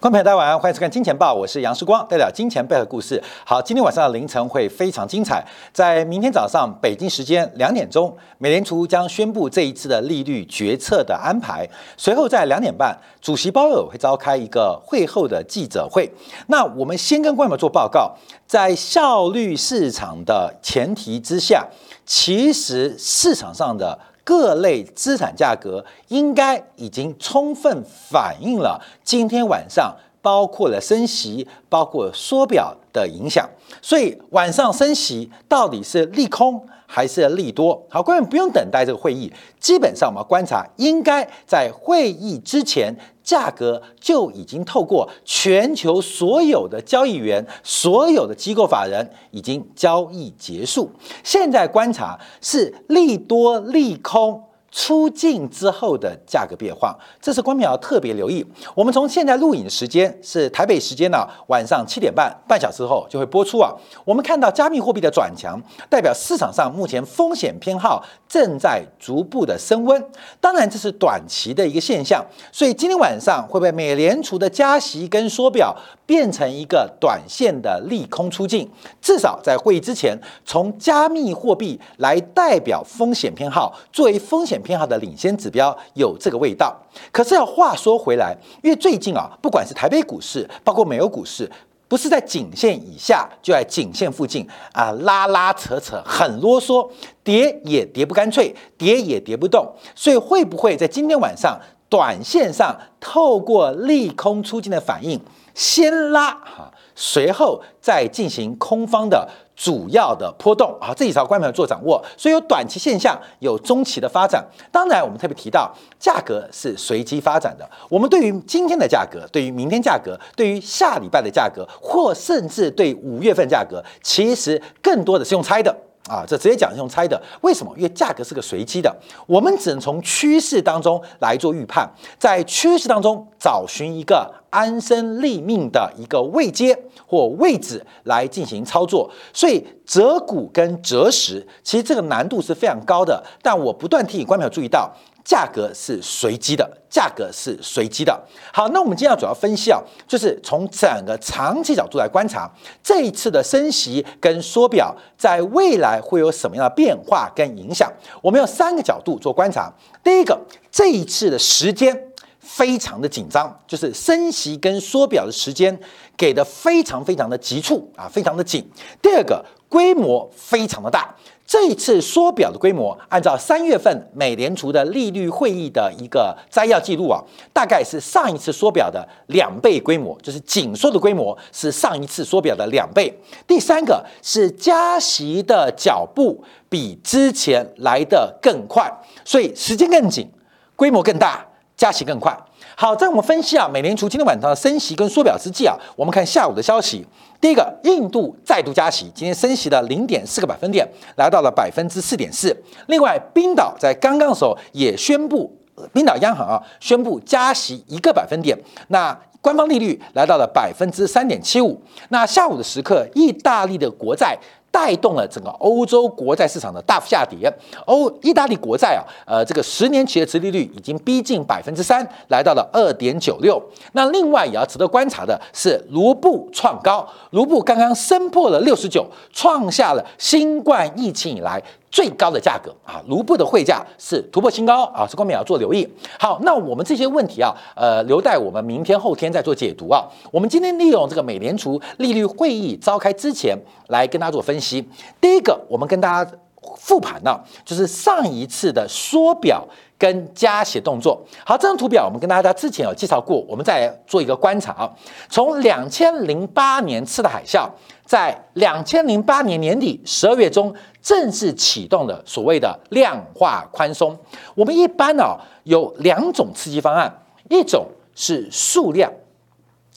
观众朋友，大家晚上好，欢迎收看《金钱报》，我是杨世光，带来金钱背后的故事。好，今天晚上的凌晨会非常精彩，在明天早上北京时间两点钟，美联储将宣布这一次的利率决策的安排。随后在两点半，主席鲍尔会召开一个会后的记者会。那我们先跟观众们做报告，在效率市场的前提之下，其实市场上的。各类资产价格应该已经充分反映了今天晚上包括了升息、包括缩表的影响，所以晚上升息到底是利空？还是利多好，各位不用等待这个会议，基本上我们观察，应该在会议之前，价格就已经透过全球所有的交易员、所有的机构法人已经交易结束。现在观察是利多利空。出境之后的价格变化，这是观众要特别留意。我们从现在录影的时间是台北时间呢，晚上七点半，半小时后就会播出啊。我们看到加密货币的转强，代表市场上目前风险偏好正在逐步的升温。当然，这是短期的一个现象，所以今天晚上会被美联储的加息跟缩表变成一个短线的利空出境。至少在会议之前，从加密货币来代表风险偏好，作为风险。偏好的领先指标有这个味道，可是要话说回来，因为最近啊，不管是台北股市，包括美国股市，不是在颈线以下，就在颈线附近啊，拉拉扯扯，很啰嗦，跌也跌不干脆，跌也跌不动，所以会不会在今天晚上短线上透过利空出尽的反应，先拉哈，随后再进行空方的？主要的波动啊，这几条关盘做掌握，所以有短期现象，有中期的发展。当然，我们特别提到价格是随机发展的。我们对于今天的价格，对于明天价格，对于下礼拜的价格，或甚至对五月份价格，其实更多的是用猜的啊。这直接讲用猜的。为什么？因为价格是个随机的，我们只能从趋势当中来做预判，在趋势当中找寻一个。安身立命的一个位阶或位置来进行操作，所以择股跟择时，其实这个难度是非常高的。但我不断提醒观众注意到，价格是随机的，价格是随机的。好，那我们今天要主要分析啊，就是从整个长期角度来观察这一次的升息跟缩表，在未来会有什么样的变化跟影响。我们用三个角度做观察。第一个，这一次的时间。非常的紧张，就是升息跟缩表的时间给的非常非常的急促啊，非常的紧。第二个，规模非常的大，这一次缩表的规模，按照三月份美联储的利率会议的一个摘要记录啊，大概是上一次缩表的两倍规模，就是紧缩的规模是上一次缩表的两倍。第三个是加息的脚步比之前来的更快，所以时间更紧，规模更大。加息更快。好，在我们分析啊，美联储今天晚上的升息跟缩表之际啊，我们看下午的消息。第一个，印度再度加息，今天升息了零点四个百分点，来到了百分之四点四。另外，冰岛在刚刚的时候也宣布，冰岛央行啊宣布加息一个百分点，那官方利率来到了百分之三点七五。那下午的时刻，意大利的国债。带动了整个欧洲国债市场的大幅下跌。欧意大利国债啊，呃，这个十年期的殖利率已经逼近百分之三，来到了二点九六。那另外也要值得观察的是，卢布创高，卢布刚刚升破了六十九，创下了新冠疫情以来。最高的价格啊，卢布的汇价是突破新高啊，这方面要做留意。好，那我们这些问题啊，呃，留待我们明天后天再做解读啊。我们今天利用这个美联储利率会议召开之前来跟大家做分析。第一个，我们跟大家复盘呢，就是上一次的缩表跟加息动作。好，这张图表我们跟大家之前有介绍过，我们再做一个观察啊。从两千零八年次的海啸。在两千零八年年底十二月中正式启动的所谓的量化宽松，我们一般呢有两种刺激方案，一种是数量，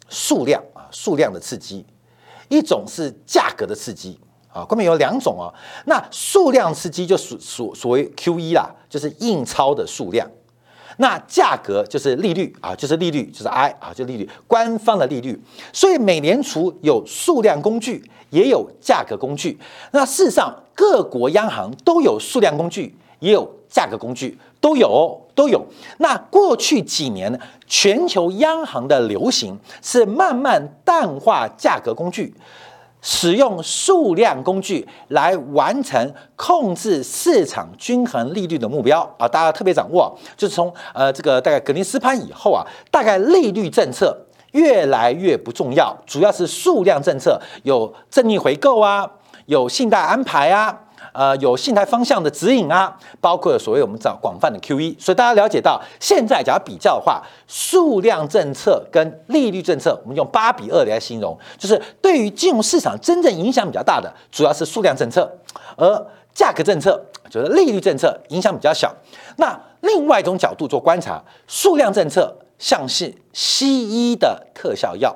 数量啊数量的刺激，一种是价格的刺激啊，后面有两种哦。那数量刺激就属属所谓 Q E 啦，就是印钞的数量。那价格就是利率啊，就是利率，就是 I 啊，就利率，官方的利率。所以美联储有数量工具，也有价格工具。那事实上，各国央行都有数量工具，也有价格工具，都有都有。那过去几年，全球央行的流行是慢慢淡化价格工具。使用数量工具来完成控制市场均衡利率的目标啊！大家特别掌握，就是从呃这个大概格林斯潘以后啊，大概利率政策越来越不重要，主要是数量政策，有正逆回购啊，有信贷安排啊。呃，有信贷方向的指引啊，包括所谓我们讲广泛的 QE，所以大家了解到，现在假如比较的话，数量政策跟利率政策，我们用八比二来形容，就是对于金融市场真正影响比较大的，主要是数量政策，而价格政策就是利率政策影响比较小。那另外一种角度做观察，数量政策像是西医的特效药，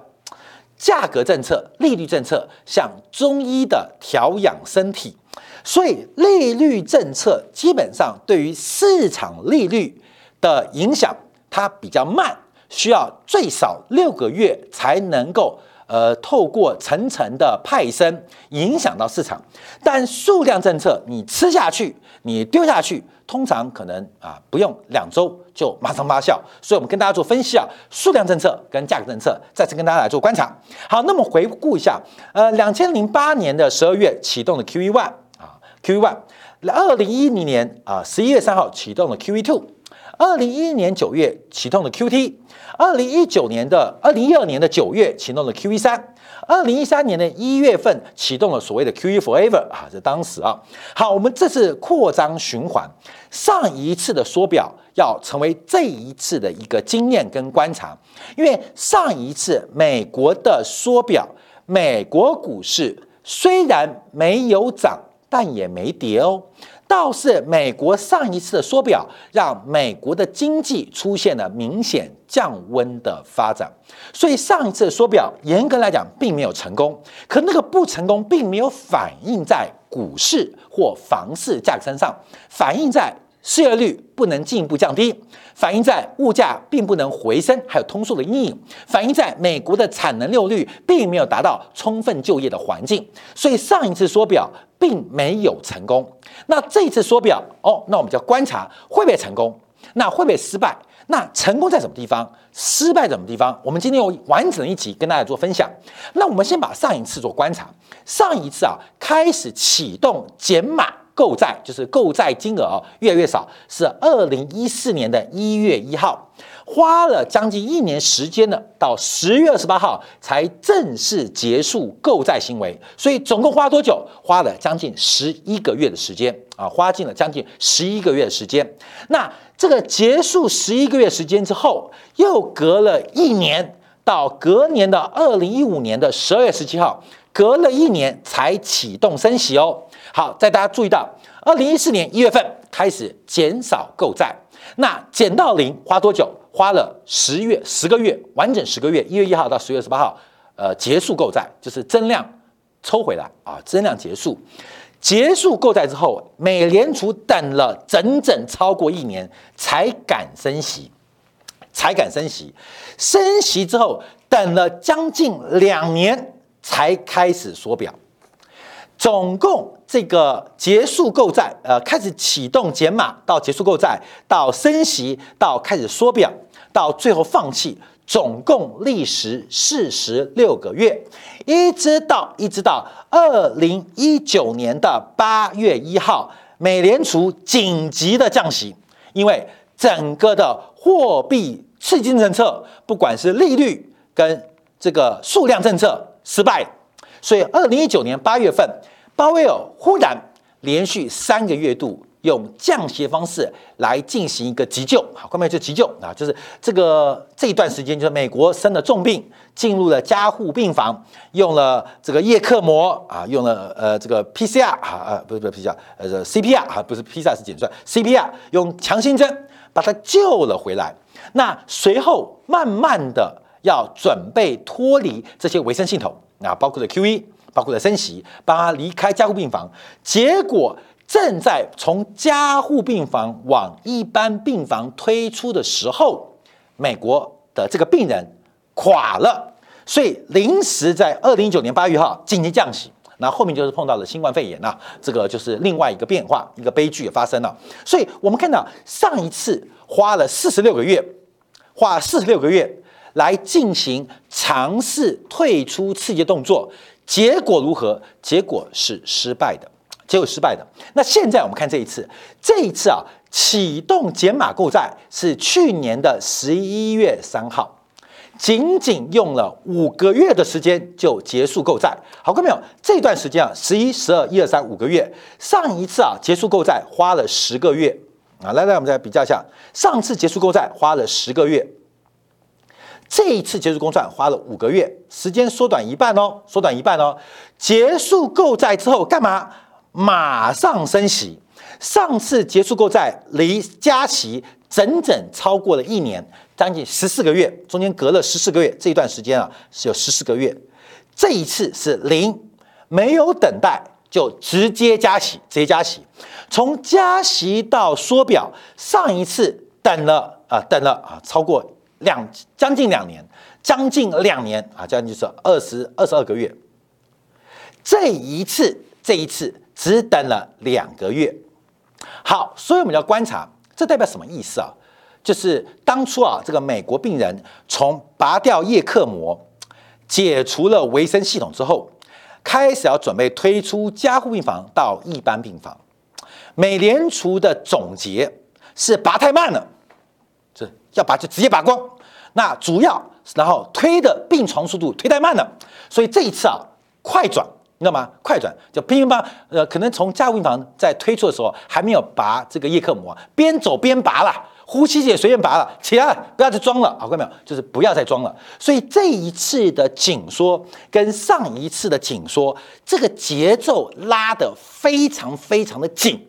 价格政策、利率政策像中医的调养身体。所以利率政策基本上对于市场利率的影响，它比较慢，需要最少六个月才能够呃透过层层的派生影响到市场。但数量政策你吃下去，你丢下去，通常可能啊不用两周就马上发酵。所以我们跟大家做分析啊，数量政策跟价格政策再次跟大家来做观察。好，那么回顾一下，呃，两千零八年的十二月启动的 QE one。Q one，二零一零年啊十一月三号启动了 QE two，二零一一年九月启动了 QT，二零一九年的二零一二年的九月启动了 QE 三，二零一三年的一月份启动了所谓的 QE forever 啊，在当时啊，好，我们这次扩张循环，上一次的缩表要成为这一次的一个经验跟观察，因为上一次美国的缩表，美国股市虽然没有涨。但也没跌哦，倒是美国上一次的缩表，让美国的经济出现了明显降温的发展，所以上一次的缩表严格来讲并没有成功，可那个不成功并没有反映在股市或房市价格身上，反映在。失业率不能进一步降低，反映在物价并不能回升，还有通缩的阴影，反映在美国的产能利用率并没有达到充分就业的环境，所以上一次缩表并没有成功。那这一次缩表哦，那我们就要观察会不会成功，那会不会失败？那成功在什么地方？失败在什么地方？我们今天有完整的一集跟大家做分享。那我们先把上一次做观察，上一次啊开始启动减码。购债就是购债金额，越来越少，是二零一四年的一月一号，花了将近一年时间呢，到十月二十八号才正式结束购债行为，所以总共花多久？花了将近十一个月的时间啊，花进了将近十一个月的时间。那这个结束十一个月时间之后，又隔了一年，到隔年的二零一五年的十二月十七号，隔了一年才启动升息哦。好，在大家注意到，二零一四年一月份开始减少购债，那减到零花多久？花了十月十个月，完整十个月，一月一号到十月十八号，呃，结束购债，就是增量抽回来啊，增量结束，结束购债之后，美联储等了整整超过一年才敢升息，才敢升息，升息之后等了将近两年才开始缩表。总共这个结束购债，呃，开始启动减码，到结束购债，到升息，到开始缩表，到最后放弃，总共历时四十六个月，一直到一直到二零一九年的八月一号，美联储紧急的降息，因为整个的货币刺激政策，不管是利率跟这个数量政策失败。所以，二零一九年八月份，鲍威尔忽然连续三个月度用降息方式来进行一个急救，好，后面就急救啊，就是这个这一段时间，就是美国生了重病，进入了加护病房，用了这个叶克膜啊，用了呃这个 PCR 啊，呃不是不是 PCR，呃 CPR 啊，不是 PCR 是减算 CPR，用强心针把他救了回来。那随后慢慢的要准备脱离这些维生系统。啊包括了 QE，包括了升息，帮他离开加护病房，结果正在从加护病房往一般病房推出的时候，美国的这个病人垮了，所以临时在二零一九年八月号紧急降息，那后面就是碰到了新冠肺炎呐，这个就是另外一个变化，一个悲剧也发生了。所以我们看到上一次花了四十六个月，花四十六个月来进行尝试退出刺激动作，结果如何？结果是失败的，结果失败的。那现在我们看这一次，这一次啊，启动减码购债是去年的十一月三号。仅仅用了五个月的时间就结束购债，好看没有？这段时间啊，十一、十二、一二三五个月，上一次啊结束购债花了十个月啊。来来，我们再比较一下，上次结束购债花了十个月，这一次结束公债花了五个月，时间缩短一半哦，缩短一半哦。结束购债之后干嘛？马上升息。上次结束购债离加息整整超过了一年。将近十四个月，中间隔了十四个月，这一段时间啊是有十四个月。这一次是零，没有等待就直接加息，直接加息。从加息到缩表，上一次等了啊，等了啊，超过两将近两年，将近两年啊，将近是二十二十二个月。这一次，这一次只等了两个月。好，所以我们要观察，这代表什么意思啊？就是当初啊，这个美国病人从拔掉叶克膜、解除了维生系统之后，开始要准备推出加护病房到一般病房。美联储的总结是拔太慢了，要拔就直接拔光。那主要然后推的病床速度推太慢了，所以这一次啊，快转，你知道吗？快转就乒乒乓，呃，可能从加护病房在推出的时候还没有拔这个叶克膜，边走边拔了。呼吸也随便拔了，起来不要再装了，好看到没有？就是不要再装了。所以这一次的紧缩跟上一次的紧缩，这个节奏拉得非常非常的紧。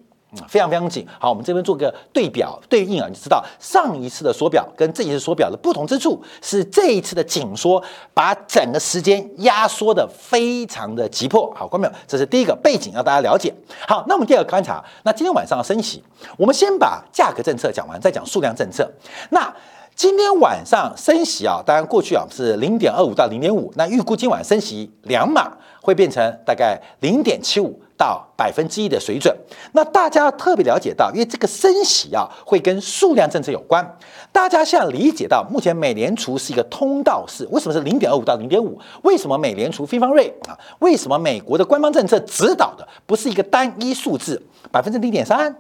非常非常紧。好，我们这边做个对表对应啊，你知道上一次的缩表跟这一次缩表的不同之处是这一次的紧缩把整个时间压缩的非常的急迫。好，观众朋友，这是第一个背景，要大家了解。好，那我们第二个观察，那今天晚上升息，我们先把价格政策讲完，再讲数量政策。那今天晚上升息啊，当然过去啊是零点二五到零点五，那预估今晚升息两码会变成大概零点七五。到百分之一的水准，那大家特别了解到，因为这个升息啊，会跟数量政策有关。大家现在理解到，目前美联储是一个通道式，为什么是零点二五到零点五？为什么美联储非方瑞啊？为什么美国的官方政策指导的不是一个单一数字，百分之零点三、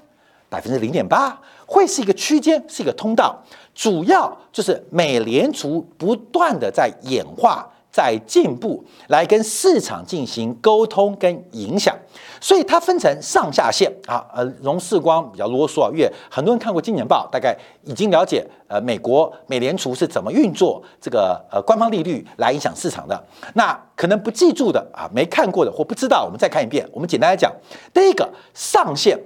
百分之零点八，会是一个区间，是一个通道？主要就是美联储不断的在演化。在进步，来跟市场进行沟通跟影响，所以它分成上下限啊。呃，荣世光比较啰嗦啊，因为很多人看过《今年报》，大概已经了解呃美国美联储是怎么运作这个呃官方利率来影响市场的。那可能不记住的啊，没看过的或不知道，我们再看一遍。我们简单来讲，第一个上限，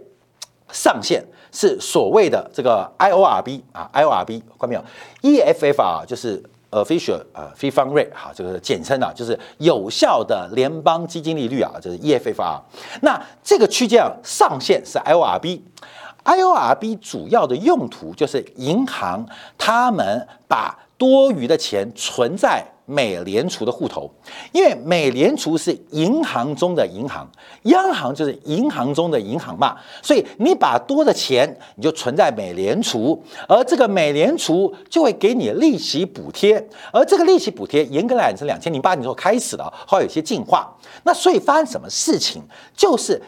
上限是所谓的这个 IORB 啊，IORB 看到没有？EFF 啊，就是。Official 啊非方 rate 哈，这个简称啊，就是有效的联邦基金利率啊，就是 EFR。那这个区间啊，上限是 IORB，IORB 主要的用途就是银行他们把多余的钱存在。美联储的户头，因为美联储是银行中的银行，央行就是银行中的银行嘛，所以你把多的钱你就存在美联储，而这个美联储就会给你利息补贴，而这个利息补贴严格来讲是两千零八年之后开始的，后来有些进化。那所以发生什么事情？就是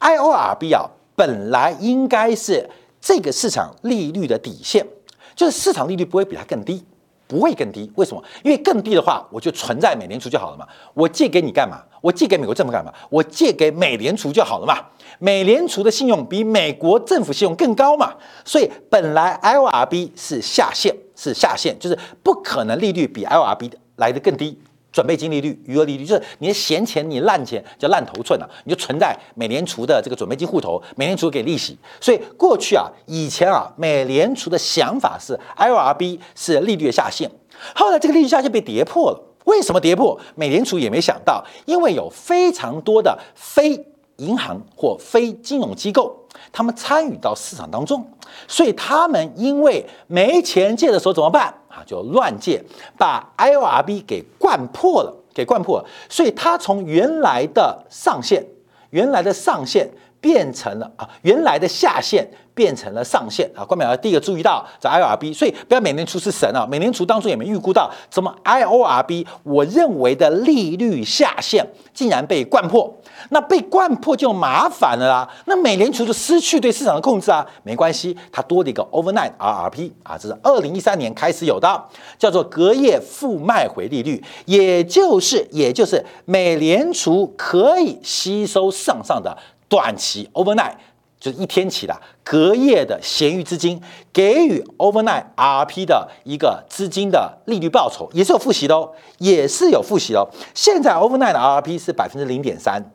IORB 啊，本来应该是这个市场利率的底线，就是市场利率不会比它更低。不会更低，为什么？因为更低的话，我就存在美联储就好了嘛。我借给你干嘛？我借给美国政府干嘛？我借给美联储就好了嘛。美联储的信用比美国政府信用更高嘛。所以本来 L R B 是下限，是下限，就是不可能利率比 L R B 来得更低。准备金利率、余额利率，就是你的闲钱、你烂钱叫烂头寸了，你就存在美联储的这个准备金户头，美联储给利息。所以过去啊，以前啊，美联储的想法是 IORB 是利率的下限，后来这个利率下限被跌破了。为什么跌破？美联储也没想到，因为有非常多的非银行或非金融机构，他们参与到市场当中，所以他们因为没钱借的时候怎么办？就乱借，把 IORB 给灌破了，给灌破了，所以它从原来的上限，原来的上限变成了啊，原来的下限。变成了上限啊！关淼第一个注意到这 IORB，所以不要美联储是神啊！美联储当初也没预估到怎么 IORB，我认为的利率下限竟然被灌破，那被灌破就麻烦了啦！那美联储就失去对市场的控制啊！没关系，它多了一个 overnight RRP 啊，这是二零一三年开始有的，叫做隔夜负卖回利率，也就是也就是美联储可以吸收上上的短期 overnight。就是一天起的隔夜的闲余资金，给予 overnight RP 的一个资金的利率报酬，也是有复习的哦，也是有复习哦。现在 overnight 的 RP 是百分之零点三，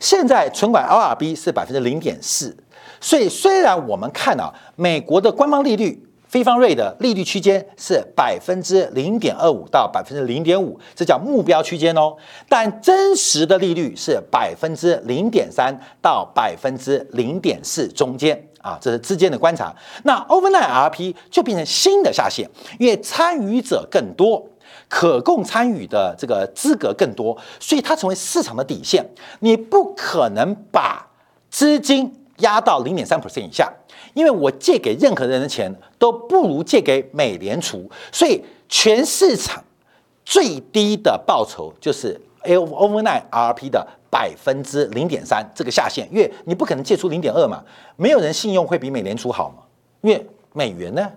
现在存款 RRB 是百分之零点四，所以虽然我们看到美国的官方利率。非方瑞的利率区间是百分之零点二五到百分之零点五，这叫目标区间哦。但真实的利率是百分之零点三到百分之零点四中间啊，这是之间的观察。那 overnight RP 就变成新的下限，因为参与者更多，可供参与的这个资格更多，所以它成为市场的底线。你不可能把资金压到零点三 percent 以下。因为我借给任何人的钱都不如借给美联储，所以全市场最低的报酬就是 overnight RP 的百分之零点三这个下限，因为你不可能借出零点二嘛，没有人信用会比美联储好嘛，因为美元呢？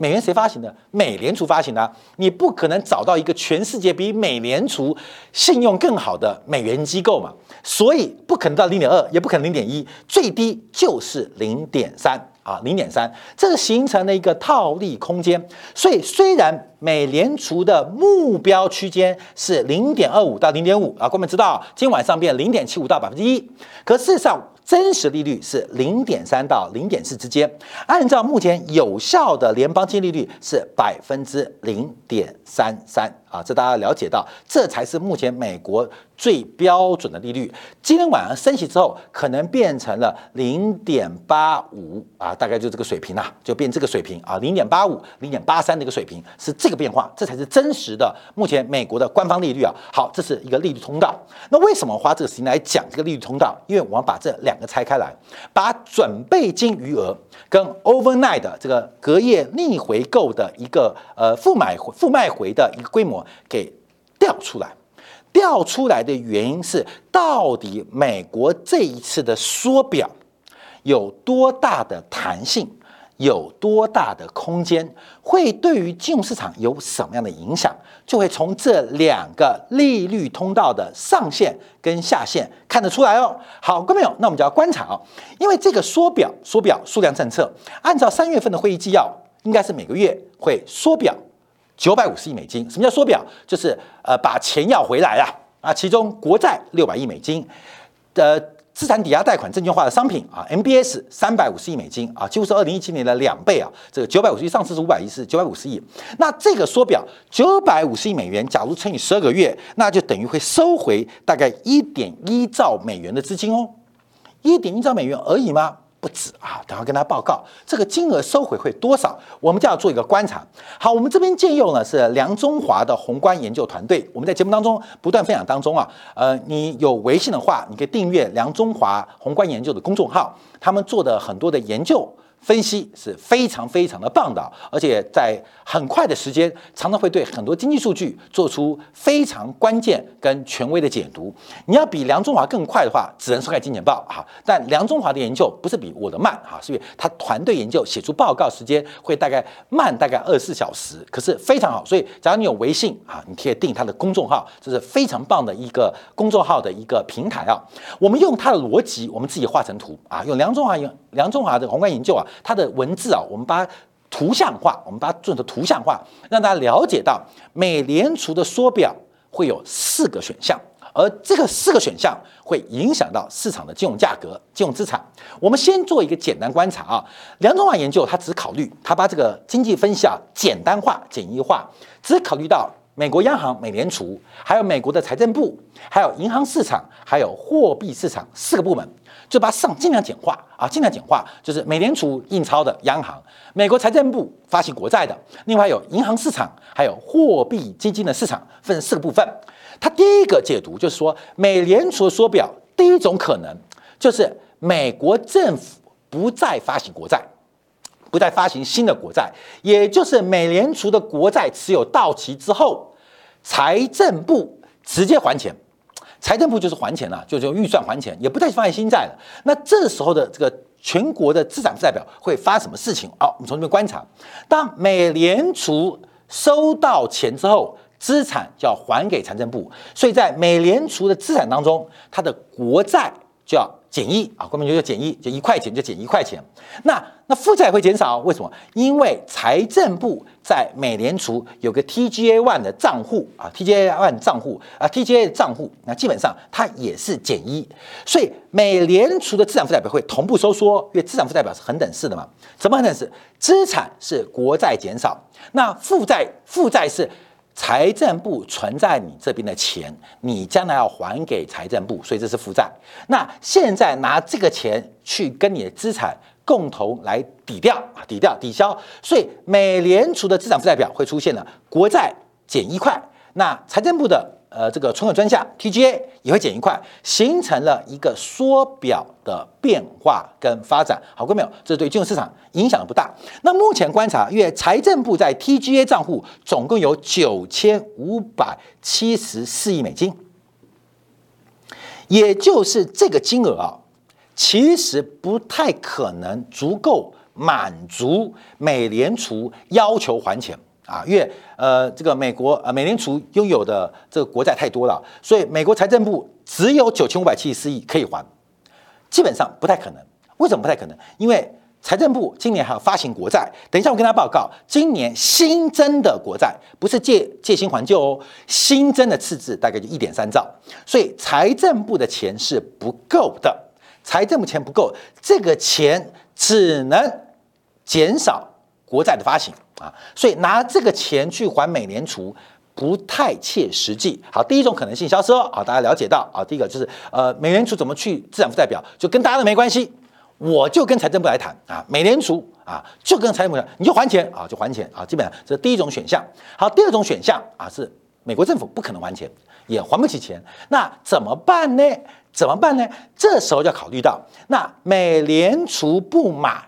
美元谁发行的？美联储发行的。你不可能找到一个全世界比美联储信用更好的美元机构嘛，所以不可能到零点二，也不可能零点一，最低就是零点三。啊，零点三，这是形成了一个套利空间。所以虽然美联储的目标区间是零点二五到零点五。啊，各位知道，今天晚上变零点七五到百分之一，可事实上真实利率是零点三到零点四之间。按照目前有效的联邦基金利率是百分之零点三三。啊，这大家了解到，这才是目前美国。最标准的利率，今天晚上升息之后，可能变成了零点八五。啊，大概就这个水平呐，就变这个水平。啊，零点八五、零点八三的一个水平，是这这个变化，这才是真实的目前美国的官方利率啊。好，这是一个利率通道。那为什么花这个时间来讲这个利率通道？因为我们把这两个拆开来，把准备金余额跟 overnight 这个隔夜逆回购的一个呃负买负卖回的一个规模给调出来。调出来的原因是，到底美国这一次的缩表有多大的弹性，有多大的空间，会对于金融市场有什么样的影响，就会从这两个利率通道的上限跟下限看得出来哦。好，各位朋友，那我们就要观察哦，因为这个缩表缩表数量政策，按照三月份的会议纪要，应该是每个月会缩表。九百五十亿美金，什么叫缩表？就是呃把钱要回来啊啊！其中国债六百亿美金，的资产抵押贷款证券化的商品啊，MBS 三百五十亿美金啊，几乎是二零一七年的两倍啊。这个九百五十亿上次是五百亿，是九百五十亿。那这个缩表九百五十亿美元，假如乘以十二个月，那就等于会收回大概一点一兆美元的资金哦，一点一兆美元而已吗？不止啊！等会跟他报告这个金额收回会多少，我们就要做一个观察。好，我们这边借用呢是梁中华的宏观研究团队，我们在节目当中不断分享当中啊，呃，你有微信的话，你可以订阅梁中华宏观研究的公众号，他们做的很多的研究。分析是非常非常的棒的，而且在很快的时间，常常会对很多经济数据做出非常关键跟权威的解读。你要比梁中华更快的话，只能收看《金钱报》哈。但梁中华的研究不是比我的慢哈，是因为他团队研究写出报告时间会大概慢大概二十四小时，可是非常好。所以，假如你有微信啊，你可以订他的公众号，这是非常棒的一个公众号的一个平台啊。我们用他的逻辑，我们自己画成图啊，用梁中华用梁中华的宏观研究啊。它的文字啊，我们把它图像化，我们把它做成图像化，让大家了解到美联储的缩表会有四个选项，而这个四个选项会影响到市场的金融价格、金融资产。我们先做一个简单观察啊，梁中华研究他只考虑，他把这个经济分析啊简单化、简易化，只考虑到美国央行、美联储，还有美国的财政部，还有银行市场，还有货币市场四个部门。就把上尽量简化啊，尽量简化，就是美联储印钞的央行，美国财政部发行国债的，另外有银行市场，还有货币基金的市场，分四个部分。他第一个解读就是说，美联储缩表，第一种可能就是美国政府不再发行国债，不再发行新的国债，也就是美联储的国债持有到期之后，财政部直接还钱。财政部就是还钱了，就就预算还钱，也不再发行新债了。那这时候的这个全国的资产负债表会发什么事情？好，我们从这边观察，当美联储收到钱之后，资产就要还给财政部，所以在美联储的资产当中，它的国债就要。减一啊，官民就叫减一，就一块钱就减一块钱。那那负债会减少，为什么？因为财政部在美联储有个 TGA one 的账户啊，TGA one 账户啊，TGA 账户，那基本上它也是减一，所以美联储的资产负债表会同步收缩，因为资产负债表是恒等式的嘛。什么恒等式？资产是国债减少，那负债负债是。财政部存在你这边的钱，你将来要还给财政部，所以这是负债。那现在拿这个钱去跟你的资产共同来抵掉，抵掉抵消，所以美联储的资产负债表会出现了国债减一块，那财政部的。呃，这个存款专项 TGA 也会减一块，形成了一个缩表的变化跟发展。好过没有？这对金融市场影响不大。那目前观察，因为财政部在 TGA 账户总共有九千五百七十四亿美金，也就是这个金额啊，其实不太可能足够满足美联储要求还钱。啊，因为呃，这个美国呃，美联储拥有的这个国债太多了，所以美国财政部只有九千五百七十四亿可以还，基本上不太可能。为什么不太可能？因为财政部今年还要发行国债。等一下我跟大家报告，今年新增的国债不是借借新还旧哦，新增的赤字大概就一点三兆，所以财政部的钱是不够的，财政部钱不够，这个钱只能减少国债的发行。啊，所以拿这个钱去还美联储不太切实际。好，第一种可能性消失了。好，大家了解到啊，第一个就是呃，美联储怎么去资产负债表，就跟大家都没关系，我就跟财政部来谈啊。美联储啊，就跟财政部谈，你就还钱啊，就还钱啊。基本上这是第一种选项。好，第二种选项啊，是美国政府不可能还钱，也还不起钱，那怎么办呢？怎么办呢？这时候就要考虑到，那美联储不买，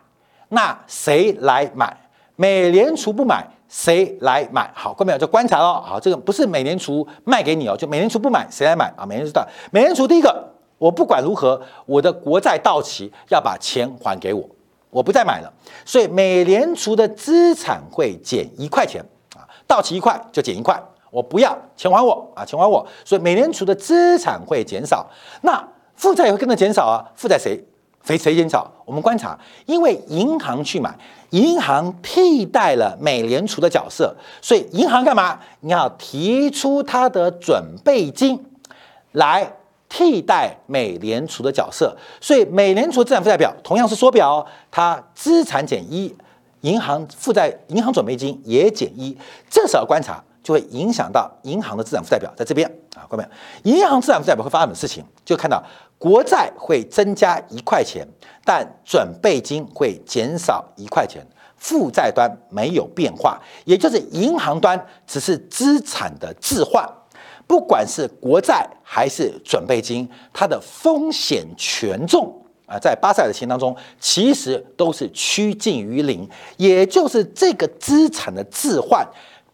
那谁来买？美联储不买，谁来买？好，各位就观察哦。好，这个不是美联储卖给你哦，就美联储不买，谁来买啊？美联储的美联储第一个，我不管如何，我的国债到期要把钱还给我，我不再买了。所以美联储的资产会减一块钱啊，到期一块就减一块，我不要钱还我啊，钱还我。所以美联储的资产会减少，那负债也会跟着减少啊。负债谁？谁谁减少？我们观察，因为银行去买，银行替代了美联储的角色，所以银行干嘛？你要提出它的准备金来替代美联储的角色，所以美联储资产负债表同样是缩表，它资产减一，银行负债、银行准备金也减一，这时候观察。就会影响到银行的资产负债表，在这边啊，各位，银行资产负债表会发生什么事情？就看到国债会增加一块钱，但准备金会减少一块钱，负债端没有变化，也就是银行端只是资产的置换，不管是国债还是准备金，它的风险权重啊，在巴塞尔的钱当中，其实都是趋近于零，也就是这个资产的置换。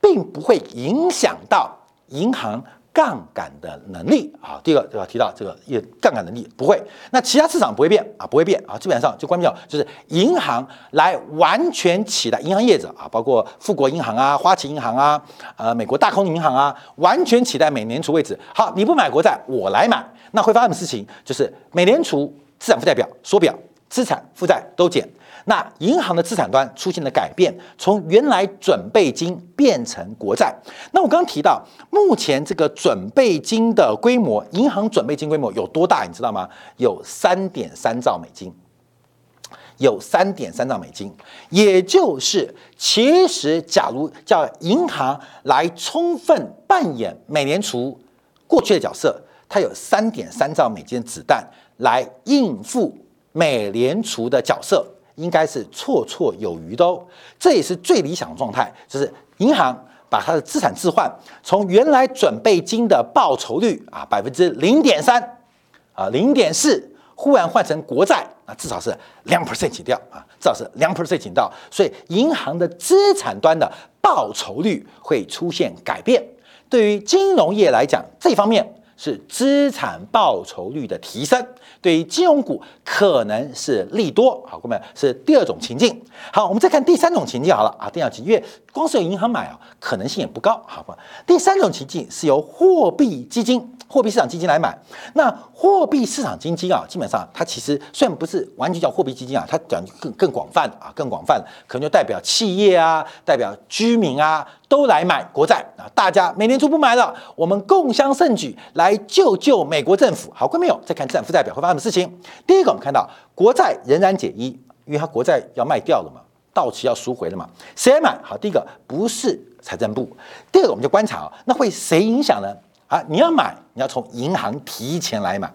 并不会影响到银行杠杆的能力啊。第二个就要提到这个也杠杆能力不会，那其他市场不会变啊，不会变啊。基本上就关掉，就是银行来完全取代银行业者啊，包括富国银行啊、花旗银行啊、呃美国大空银行啊，完全取代美联储位置。好，你不买国债，我来买，那会发生什么事情？就是美联储资产负债表缩表，资产负债都减。那银行的资产端出现了改变，从原来准备金变成国债。那我刚刚提到，目前这个准备金的规模，银行准备金规模有多大？你知道吗？有三点三兆美金，有三点三兆美金。也就是，其实假如叫银行来充分扮演美联储过去的角色，它有三点三兆美金的子弹来应付美联储的角色。应该是绰绰有余的哦，这也是最理想的状态，就是银行把它的资产置换从原来准备金的报酬率啊百分之零点三啊零点四，忽然换成国债，啊至少是两 percent 起掉啊，至少是两 percent 起到，所以银行的资产端的报酬率会出现改变。对于金融业来讲，这方面。是资产报酬率的提升，对于金融股可能是利多。好，各位是第二种情境。好，我们再看第三种情境。好了啊，第二种情境，光是有银行买啊，可能性也不高。好，第三种情境是由货币基金。货币市场基金来买，那货币市场基金啊，基本上它其实虽然不是完全叫货币基金啊，它讲更更广泛啊，更广泛，可能就代表企业啊，代表居民啊，都来买国债啊。大家美联储不买了，我们共襄盛举来救救美国政府。好，看没有？再看资产负债表会发生什么事情？第一个，我们看到国债仍然减一，因为它国债要卖掉了嘛，到期要赎回了嘛。谁来买？好，第一个不是财政部，第二个我们就观察啊，那会谁影响呢？啊，你要买，你要从银行提前来买。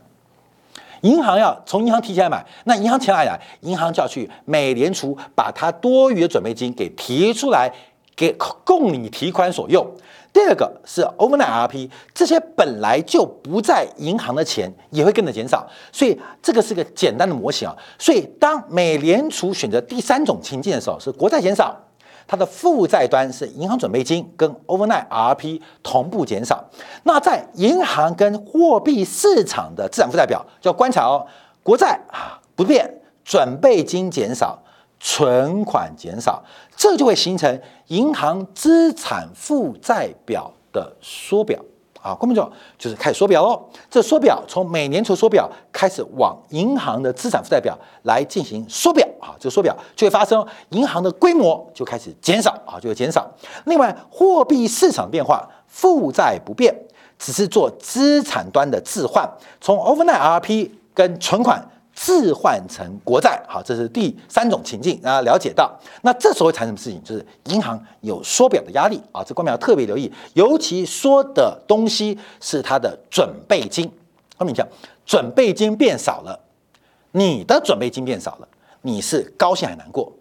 银行要从银行提前来买，那银行钱来来，银行就要去美联储把它多余的准备金给提出来，给供你提款所用。第二个是 overnight RP，这些本来就不在银行的钱也会跟着减少，所以这个是个简单的模型啊。所以当美联储选择第三种情境的时候，是国债减少。它的负债端是银行准备金跟 overnight RP 同步减少，那在银行跟货币市场的资产负债表就要观察哦，国债啊不变，准备金减少，存款减少，这就会形成银行资产负债表的缩表。啊，关键就就是开始缩表喽。这缩表从美联储缩表开始往银行的资产负债表来进行缩表啊，这缩表就会发生，银行的规模就开始减少啊，就会减少。另外，货币市场变化，负债不变，只是做资产端的置换，从 overnight RP 跟存款。置换成国债，好，这是第三种情境，大家了解到。那这时候会产生什么事情？就是银行有缩表的压力啊，这官民要特别留意，尤其缩的东西是它的准备金。后面讲，准备金变少了，你的准备金变少了，你是高兴还难过？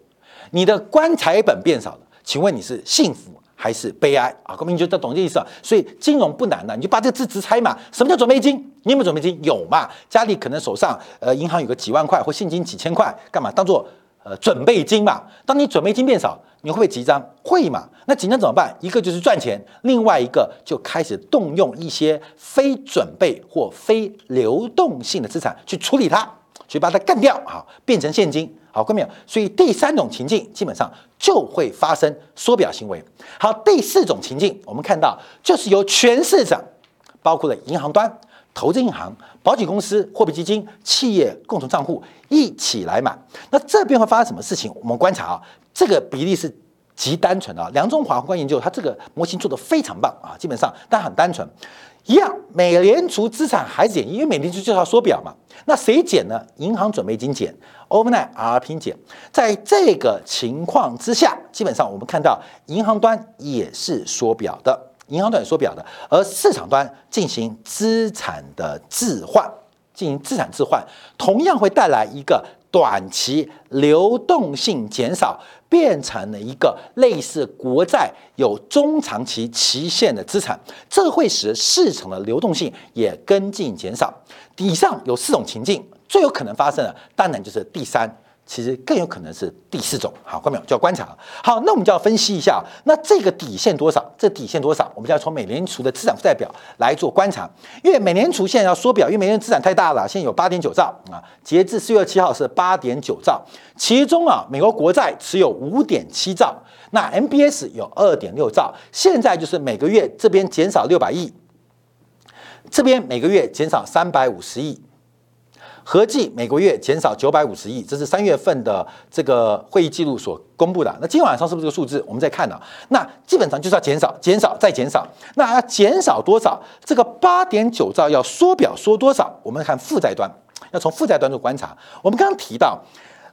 你的棺材本变少了，请问你是幸福？还是悲哀啊！公民就懂这意思啊。所以金融不难的，你就把这个字直拆嘛。什么叫准备金？你有没有准备金？有嘛？家里可能手上呃银行有个几万块或现金几千块，干嘛？当做呃准备金嘛。当你准备金变少，你会不会紧张？会嘛？那紧张怎么办？一个就是赚钱，另外一个就开始动用一些非准备或非流动性的资产去处理它，去把它干掉啊，变成现金。好，看到没有？所以第三种情境基本上就会发生缩表行为。好，第四种情境我们看到就是由全市场，包括了银行端、投资银行、保险公司、货币基金、企业共同账户一起来买。那这边会发生什么事情？我们观察啊，这个比例是极单纯的。梁中华宏观研究它这个模型做得非常棒啊，基本上但很单纯。一样，美联储资产还减，因为美联储就是要缩表嘛。那谁减呢？银行准备金减，overnight RP 减。在这个情况之下，基本上我们看到银行端也是缩表的，银行端也缩表的，而市场端进行资产的置换，进行资产置换，同样会带来一个短期流动性减少。变成了一个类似国债有中长期期限的资产，这会使市场的流动性也跟进减少。以上有四种情境，最有可能发生的当然就是第三。其实更有可能是第四种，好，关没有就要观察。好，那我们就要分析一下，那这个底线多少？这底线多少？我们就要从美联储的资产负债表来做观察。因为美联储现在要缩表，因为美联储资产太大了，现在有八点九兆啊，截至四月七号是八点九兆，其中啊，美国国债持有五点七兆，那 MBS 有二点六兆，现在就是每个月这边减少六百亿，这边每个月减少三百五十亿。合计每个月减少九百五十亿，这是三月份的这个会议记录所公布的。那今晚上是不是这个数字？我们再看呢？那基本上就是要减少、减少再减少。那要减少多少？这个八点九兆要缩表缩多少？我们看负债端，要从负债端做观察。我们刚刚提到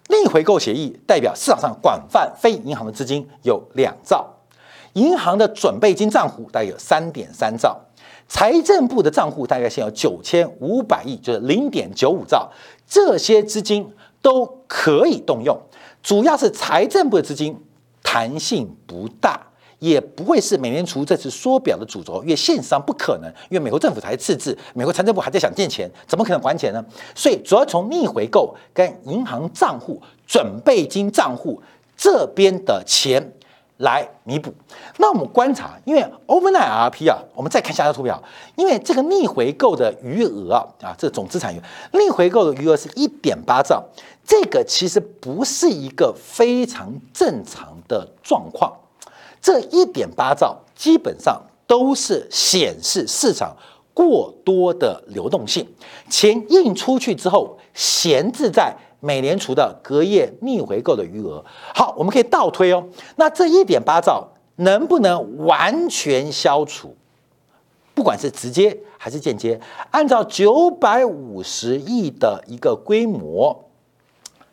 逆回购协议代表市场上广泛非银行的资金有两兆，银行的准备金账户大约有三点三兆。财政部的账户大概现有九千五百亿，就是零点九五兆，这些资金都可以动用。主要是财政部的资金弹性不大，也不会是美联储这次缩表的主轴，因为现实上不可能，因为美国政府才赤字，美国财政部还在想借钱，怎么可能还钱呢？所以主要从逆回购跟银行账户、准备金账户这边的钱。来弥补。那我们观察，因为 overnight RP 啊，我们再看下张图表，因为这个逆回购的余额啊，啊，这总资产余逆回购的余额是一点八兆，这个其实不是一个非常正常的状况。这一点八兆基本上都是显示市场过多的流动性，钱印出去之后闲置在。美联储的隔夜逆回购的余额，好，我们可以倒推哦。那这一点八兆能不能完全消除？不管是直接还是间接，按照九百五十亿的一个规模，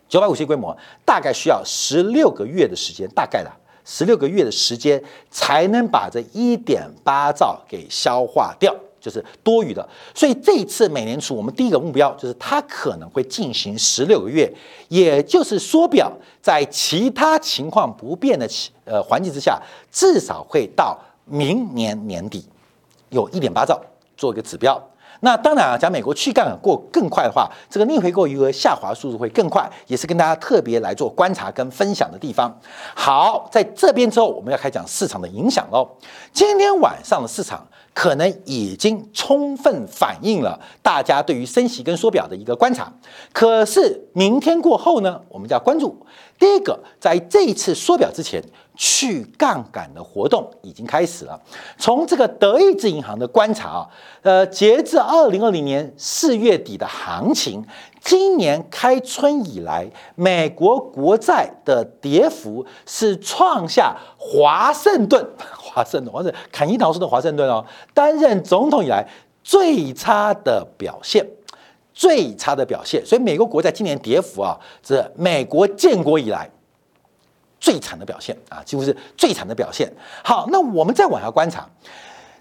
九百五十亿规模大概需要十六个月的时间，大概的十六个月的时间才能把这一点八兆给消化掉。就是多余的，所以这一次美联储，我们第一个目标就是它可能会进行十六个月，也就是缩表，在其他情况不变的呃环境之下，至少会到明年年底，有一点八兆做一个指标。那当然啊，讲美国去杠杆过更快的话，这个逆回购余额下滑速度会更快，也是跟大家特别来做观察跟分享的地方。好，在这边之后，我们要开讲市场的影响喽。今天晚上的市场。可能已经充分反映了大家对于升息跟缩表的一个观察。可是明天过后呢，我们就要关注第一个，在这一次缩表之前，去杠杆的活动已经开始了。从这个德意志银行的观察啊，呃，截至二零二零年四月底的行情。今年开春以来，美国国债的跌幅是创下华盛顿、华盛顿，华盛顿坎尼陶斯的华盛顿哦，担任总统以来最差的表现，最差的表现。所以，美国国债今年跌幅啊，是美国建国以来最惨的表现啊，几乎是最惨的表现。好，那我们再往下观察。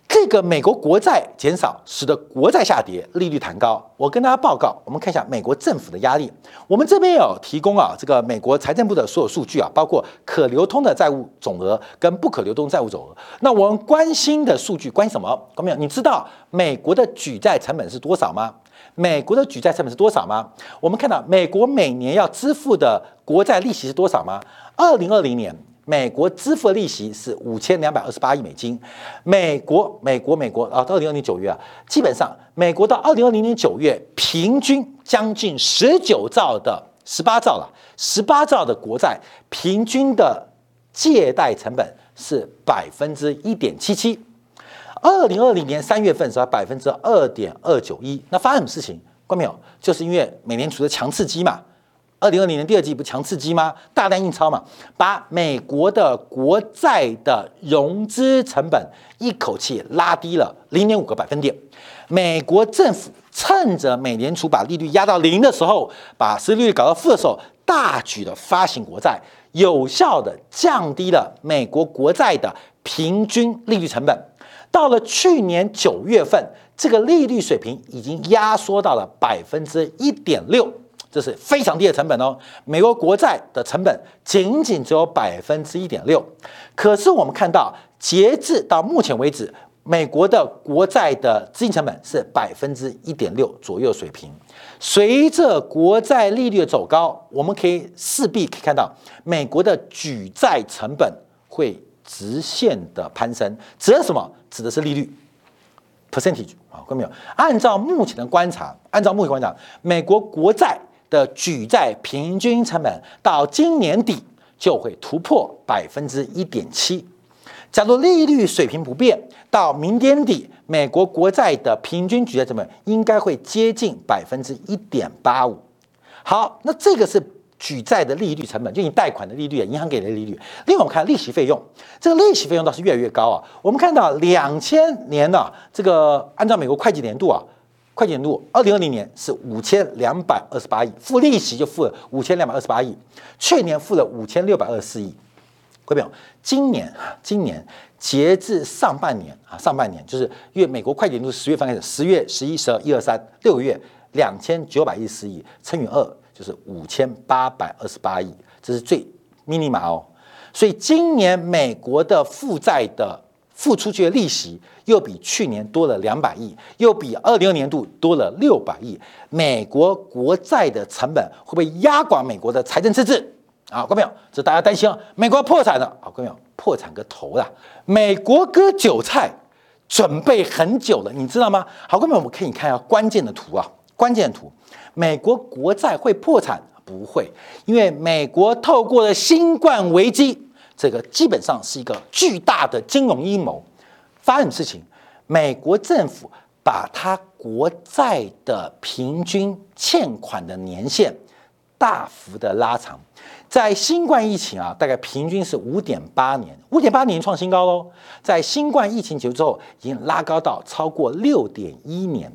这个美国国债减少，使得国债下跌，利率弹高。我跟大家报告，我们看一下美国政府的压力。我们这边有提供啊，这个美国财政部的所有数据啊，包括可流通的债务总额跟不可流通债务总额。那我们关心的数据关心什么？各位，你知道美国的举债成本是多少吗？美国的举债成本是多少吗？我们看到美国每年要支付的国债利息是多少吗？二零二零年。美国支付的利息是五千两百二十八亿美金。美国，美国，美国啊，到二零二零九月啊，基本上美国到二零二零年九月，平均将近十九兆的十八兆了，十八兆的国债平均的借贷成本是百分之一点七七。二零二零年三月份是百分之二点二九一。那发生什么事情？关没有？就是因为美联储的强刺激嘛。二零二零年第二季不强刺激吗？大量印钞嘛，把美国的国债的融资成本一口气拉低了零点五个百分点。美国政府趁着美联储把利率压到零的时候，把实利率搞到负的时候，大举的发行国债，有效的降低了美国国债的平均利率成本。到了去年九月份，这个利率水平已经压缩到了百分之一点六。这是非常低的成本哦，美国国债的成本仅仅只有百分之一点六，可是我们看到，截至到目前为止，美国的国债的资金成本是百分之一点六左右水平。随着国债利率的走高，我们可以势必可以看到，美国的举债成本会直线的攀升。指的什么？指的是利率。percentage 啊，看到没有？按照目前的观察，按照目前观察，美国国债。的举债平均成本到今年底就会突破百分之一点七。假如利率水平不变，到明年底，美国国债的平均举债成本应该会接近百分之一点八五。好，那这个是举债的利率成本，就你贷款的利率啊，银行给的利率。另外，我们看利息费用，这个利息费用倒是越来越高啊。我们看到两千年呢，这个按照美国会计年度啊。会计年度，二零二零年是五千两百二十八亿，付利息就付了五千两百二十八亿，去年付了五千六百二十四亿，各位朋友，今年今年截至上半年啊，上半年就是因为美国会计年度十月份开始，十月、十一、十二、一二三六个月，两千九百一十四亿乘以二就是五千八百二十八亿，这是最 mini 码哦。所以今年美国的负债的付出去的利息又比去年多了两百亿，又比二零二年度多了六百亿。美国国债的成本会不会压垮美国的财政赤字？啊，各位朋友，这大家担心啊，美国破产了。好，各位朋友，破产个头啦！美国割韭菜准备很久了，你知道吗？好，各位朋友，我们可以看一下关键的图啊，关键图，美国国债会破产？不会，因为美国透过了新冠危机，这个基本上是一个巨大的金融阴谋。发生什么事情？美国政府把它国债的平均欠款的年限大幅的拉长。在新冠疫情啊，大概平均是五点八年，五点八年创新高喽。在新冠疫情结束之后，已经拉高到超过六点一年，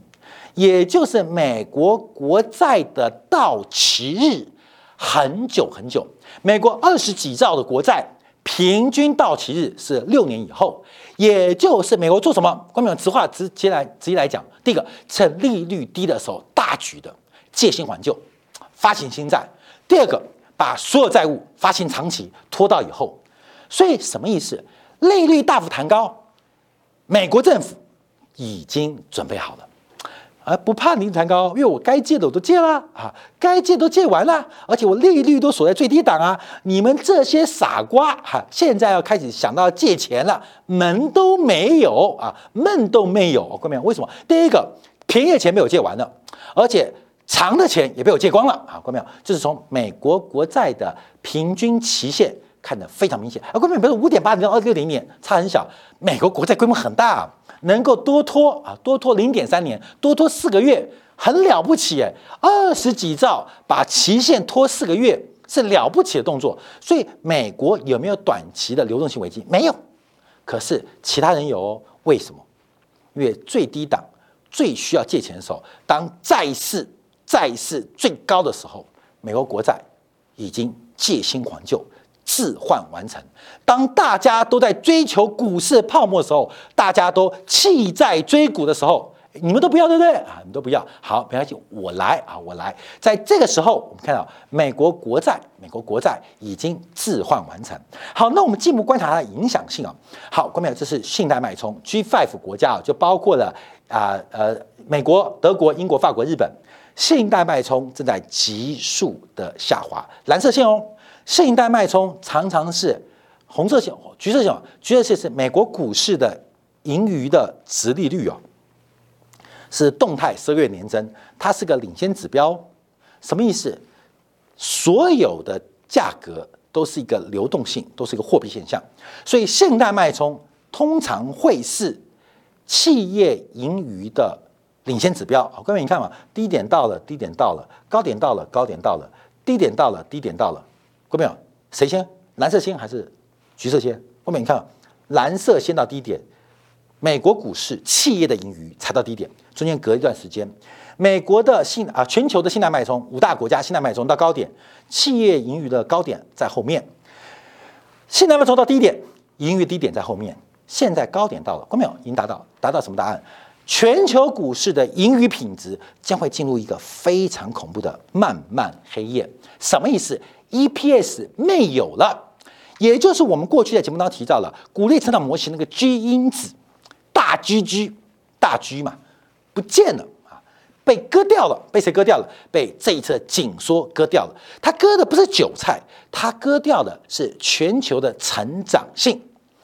也就是美国国债的到期日很久很久。美国二十几兆的国债平均到期日是六年以后，也就是美国做什么？关众直话直接来直接来讲，第一个趁利率低的时候大举的借新还旧，发行新债；第二个。把所有债务发行长期拖到以后，所以什么意思？利率大幅弹高，美国政府已经准备好了，而不怕利率弹高，因为我该借的我都借了啊，该借都借完了，而且我利率都锁在最低档啊。你们这些傻瓜哈，现在要开始想到借钱了，门都没有啊，梦都没有。各位，为什么？第一个，便宜的钱被我借完了，而且。长的钱也被我借光了啊！看到没有？就是从美国国债的平均期限看得非常明显。啊，各位朋友，五点八零到二六零年差很小，美国国债规模很大，能够多拖啊，多拖零点三年，多拖四个月，很了不起哎！二十几兆把期限拖四个月是了不起的动作。所以美国有没有短期的流动性危机？没有。可是其他人有哦？为什么？因为最低档最需要借钱的时候，当债市。债市最高的时候，美国国债已经借新还旧，置换完成。当大家都在追求股市泡沫的时候，大家都弃债追股的时候，你们都不要，对不对啊？你们都不要，好，没关系，我来啊，我来。在这个时候，我们看到美国国债，美国国债已经置换完成。好，那我们进一步观察它的影响性啊。好，关众这是信贷脉冲 G five 国家啊，就包括了啊呃美国、德国、英国、法国、日本。信贷脉冲正在急速的下滑，蓝色线哦。信贷脉冲常常是红色线、橘色线。橘色线是美国股市的盈余的值利率哦，是动态十个月年增，它是个领先指标。什么意思？所有的价格都是一个流动性，都是一个货币现象，所以信贷脉冲通常会是企业盈余的。领先指标，好，各位你看嘛，低点到了，低点到了，高点到了，高点到了，低点到了，低点到了，各位朋友，谁先？蓝色先还是橘色先？后面你看，蓝色先到低点，美国股市企业的盈余才到低点，中间隔一段时间，美国的信啊，全球的信贷脉冲，五大国家信贷脉冲到高点，企业盈余的高点在后面，信贷脉冲到低点，盈余低点在后面，现在高点到了，各位朋友已经达到，达到什么答案？全球股市的盈余品质将会进入一个非常恐怖的漫漫黑夜。什么意思？EPS 没有了，也就是我们过去在节目当中提到了鼓励成长模型那个 G 因子，大 GG 大 G 嘛，不见了啊，被割掉了。被谁割掉了？被这一次紧缩割掉了。它割的不是韭菜，它割掉的是全球的成长性。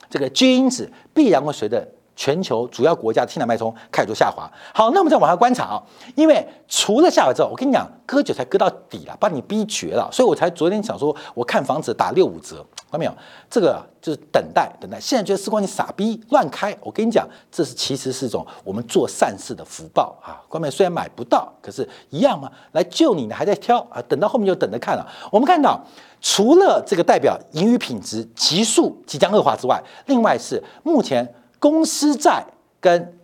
这个 G 因子必然会随着。全球主要国家的信贷脉冲开始做下滑。好，那我们再往下观察啊，因为除了下滑之后，我跟你讲，割韭菜割到底了，把你逼绝了，所以我才昨天想说，我看房子打六五折，看到没有？这个就是等待，等待。现在觉得时光你傻逼乱开，我跟你讲，这是其实是一种我们做善事的福报啊。关面虽然买不到，可是一样嘛，来救你呢还在挑啊，等到后面就等着看了。我们看到，除了这个代表盈余品质急速即将恶化之外，另外是目前。公司债跟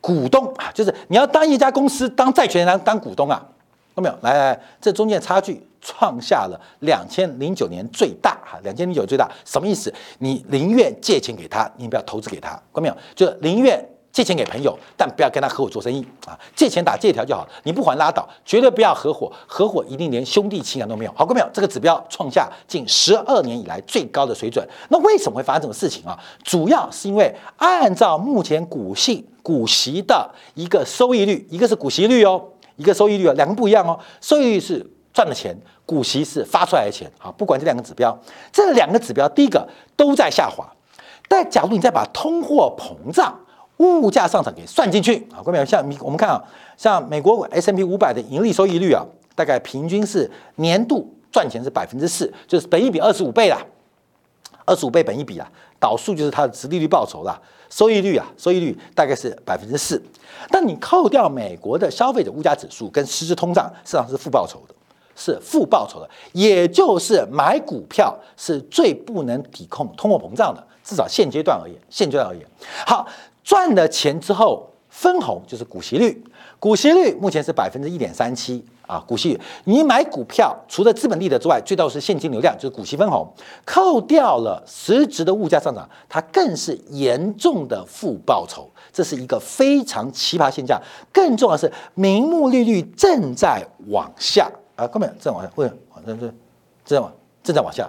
股东啊，就是你要当一家公司当债权人当当股东啊，看到没有？来来，这中间差距创下了两千零九年最大哈，两千零九最大什么意思？你宁愿借钱给他，你不要投资给他，看到没有？就宁愿借钱给朋友，但不要跟他合伙做生意啊！借钱打借条就好，你不还拉倒，绝对不要合伙，合伙一定连兄弟情感都没有。好，各位朋友，这个指标创下近十二年以来最高的水准。那为什么会发生这种事情啊？主要是因为按照目前股息股息的一个收益率，一个是股息率哦，一个收益率哦，两个不一样哦。收益率是赚的钱，股息是发出来的钱。好，不管这两个指标，这两个指标第一个都在下滑。但假如你再把通货膨胀、物价上涨给算进去啊，各位像我们看啊，像美国 S M P 五百的盈利收益率啊，大概平均是年度赚钱是百分之四，就是本一比二十五倍啦，二十五倍本一比啊，导数就是它的殖利率报酬啦，收益率啊，收益率大概是百分之四。但你扣掉美国的消费者物价指数跟实质通胀，实际上是负报酬的，是负报酬的，也就是买股票是最不能抵控通货膨胀的。至少现阶段而言，现阶段而言，好赚了钱之后分红就是股息率，股息率目前是百分之一点三七啊。股息率，你买股票除了资本利得之外，最多是现金流量，就是股息分红，扣掉了实质的物价上涨，它更是严重的负报酬，这是一个非常奇葩现象。更重要的是，名目利率正在往下啊，根本正往下，为什么？正正正往正在往下。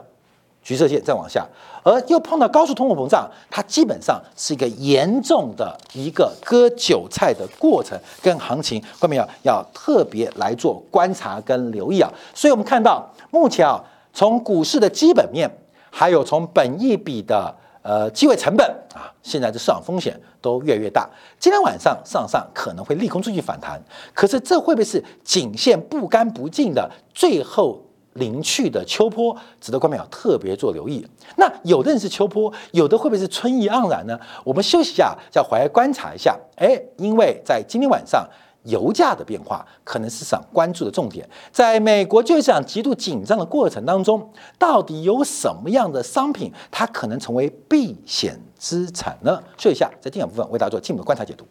橘色线再往下，而又碰到高速通货膨胀，它基本上是一个严重的一个割韭菜的过程跟行情，后面要要特别来做观察跟留意啊。所以我们看到目前啊，从股市的基本面，还有从本益比的呃机会成本啊，现在的市场风险都越来越大。今天晚上上上可能会利空出去反弹，可是这会不会是颈线不干不净的最后？临去的秋波，值得观众要特别做留意。那有的人是秋波，有的会不会是春意盎然呢？我们休息一下，叫回来观察一下。哎，因为在今天晚上，油价的变化可能是市场关注的重点。在美国就业市场极度紧张的过程当中，到底有什么样的商品，它可能成为避险资产呢？休息一下，在第二部分为大家做进一步观察解读。